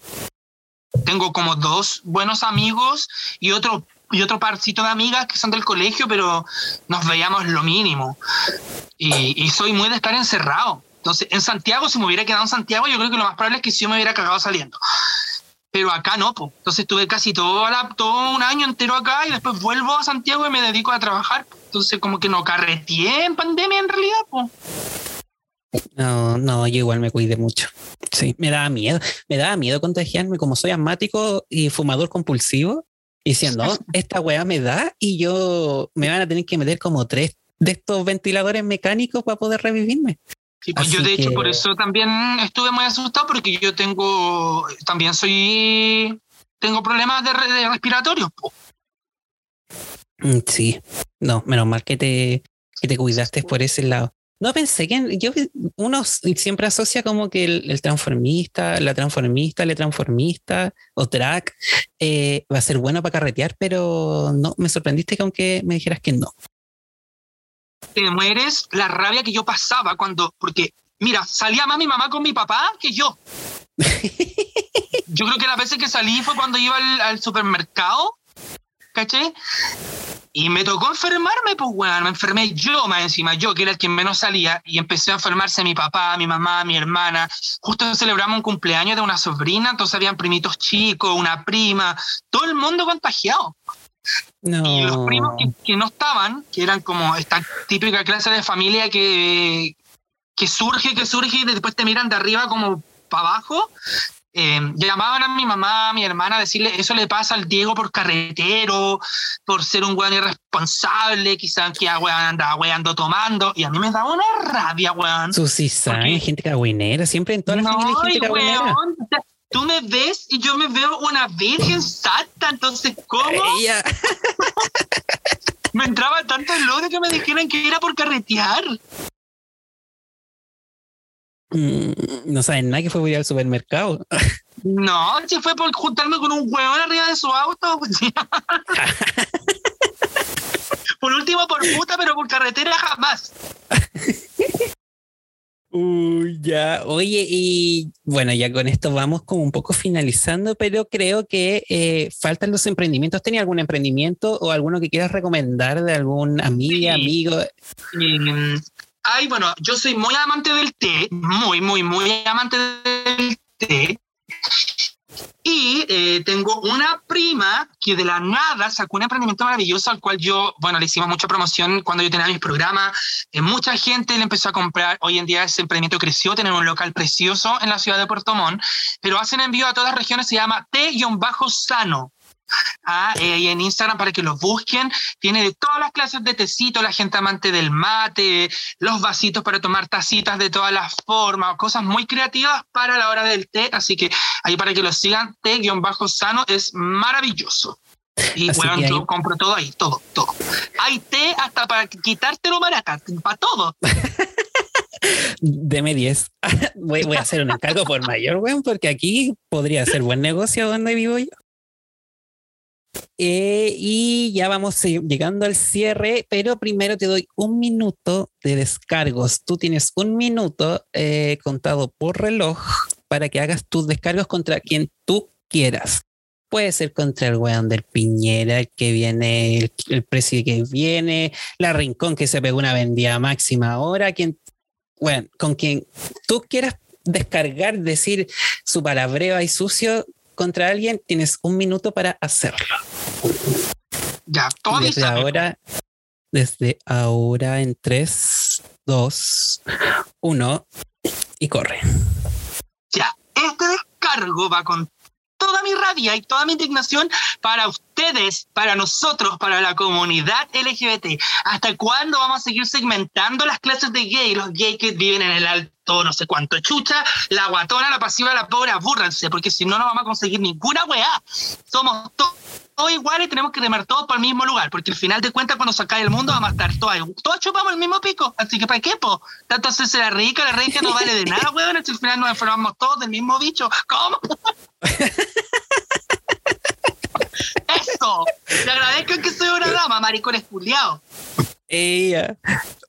tengo como dos buenos amigos y otro y otro parcito de amigas que son del colegio, pero nos veíamos lo mínimo. Y, y soy muy de estar encerrado. Entonces, en Santiago, si me hubiera quedado en Santiago, yo creo que lo más probable es que sí me hubiera cagado saliendo pero acá no, pues. Entonces estuve casi todo, todo un año entero acá y después vuelvo a Santiago y me dedico a trabajar. Entonces como que no carreteé en pandemia en realidad, pues. No, no, yo igual me cuidé mucho. Sí, me daba miedo, me daba miedo contagiarme como soy asmático y fumador compulsivo, diciendo, esta weá me da y yo me van a tener que meter como tres de estos ventiladores mecánicos para poder revivirme. Pues yo de hecho por eso también estuve muy asustado porque yo tengo, también soy, tengo problemas de, respiratorios. Mm, sí, no, menos mal que te, que te cuidaste por ese lado. No pensé que yo uno siempre asocia como que el, transformista, la transformista, el transformista o track eh, va a ser bueno para carretear, pero no, me sorprendiste que aunque me dijeras que no te mueres la rabia que yo pasaba cuando, porque, mira, salía más mi mamá con mi papá que yo. yo creo que las veces que salí fue cuando iba al, supermercado, ¿caché? Y me tocó enfermarme, pues, bueno, me enfermé yo más encima, yo que era el que menos salía, y empecé a enfermarse mi papá, mi mamá, mi hermana. Justo celebramos un cumpleaños de una sobrina, entonces habían primitos chicos, una prima, todo el mundo contagiado. Y los primos que, no estaban, que eran como esta típica clase de familia que, que surge, que surge y después te miran de arriba como para abajo, eh, llamaban a mi mamá, a mi hermana a decirle, eso le pasa al Diego por carretero, por ser un weón irresponsable, quizás que weón andaba weando tomando, y a mí me daba una rabia, weón. Susisán, gente cagüinera, siempre en todas las no, familias gente cagüinera tú me ves y yo me veo una virgen santa, entonces, ¿cómo? me entraba tanto el odio que me dijeran que era por carretear. Mm, no saben nada que fue ir al supermercado. No, si fue por juntarme con un huevón arriba de su auto. por último, por puta, pero por carretera jamás. Uy, ya. Oye, y bueno, ya con esto vamos como un poco finalizando, pero creo que eh, faltan los emprendimientos. ¿Tenía algún emprendimiento o alguno que quieras recomendar de algún amiga, amigo? Mm, ay, bueno, yo soy muy amante del té, muy, muy, muy amante del té. Y eh, tengo una prima que de la nada sacó un emprendimiento maravilloso al cual yo, bueno, le hicimos mucha promoción cuando yo tenía mis programas. Eh, mucha gente le empezó a comprar. Hoy en día ese emprendimiento creció, tener un local precioso en la ciudad de Puerto Montt, pero hacen envío a todas las regiones, se llama T-Sano. Ah, eh, en Instagram para que los busquen. Tiene de todas las clases de tecito, la gente amante del mate, los vasitos para tomar tacitas de todas las formas, cosas muy creativas para la hora del té. Así que ahí para que lo sigan, té-sano es maravilloso. Y bueno, yo compro todo ahí, todo, todo. Hay té hasta para quitártelo para todo. Deme 10. voy, voy, a hacer un encargo por mayor, weón, porque aquí podría ser buen negocio donde vivo yo. Eh, y ya vamos llegando al cierre, pero primero te doy un minuto de descargos. Tú tienes un minuto eh, contado por reloj para que hagas tus descargos contra quien tú quieras. Puede ser contra el weón del Piñera, el que viene, el, el precio que viene, la Rincón que se pegó una vendida máxima ahora, quien, bueno, con quien tú quieras descargar, decir su palabreo y sucio contra alguien, tienes un minuto para hacerlo. Ya, todo desde ahora, desde ahora en 3, 2, 1 y corre. Ya, este descargo va con toda mi rabia y toda mi indignación para ustedes, para nosotros, para la comunidad LGBT. ¿Hasta cuándo vamos a seguir segmentando las clases de gay? Los gays que viven en el alto, no sé cuánto chucha, la guatona, la pasiva, la pobre, abúrranse, porque si no, no vamos a conseguir ninguna weá. Somos todos iguales y tenemos que remar todos para el mismo lugar, porque al final de cuentas, cuando se acabe el mundo, vamos a estar todos, todos chupamos el mismo pico. Así que, ¿para qué, po? Tanto hacerse la rica, la rica no vale de nada, weón, si al final nos enfermamos todos del mismo bicho. ¿Cómo? Eso. Le agradezco que soy una dama, maricón espuliado. Ella.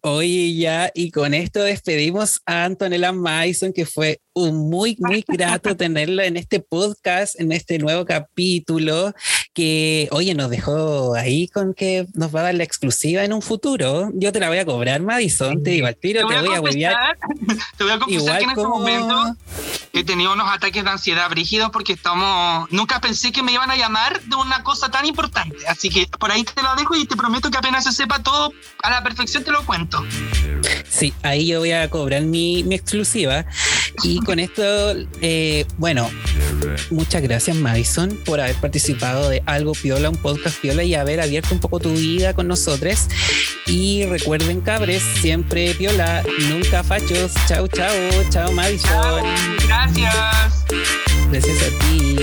Oye, ya, y con esto despedimos a Antonella Mason, que fue muy, muy grato tenerla en este podcast, en este nuevo capítulo, que, oye, nos dejó ahí con que nos va a dar la exclusiva en un futuro. Yo te la voy a cobrar, Madison, te digo al tiro, te voy a huevear. Te voy a confesar que en este momento he tenido unos ataques de ansiedad brígidos porque estamos, nunca pensé que me iban a llamar de una cosa tan importante. Así que por ahí te lo dejo y te prometo que apenas se sepa todo a la perfección te lo cuento. Sí, ahí yo voy a cobrar mi, mi exclusiva. Y con esto, eh, bueno, muchas gracias Madison por haber participado de Algo Piola, un podcast Piola y haber abierto un poco tu vida con nosotros. Y recuerden, cabres, siempre Piola, nunca fachos. Chao, chao, chao Madison. Gracias. Gracias a ti.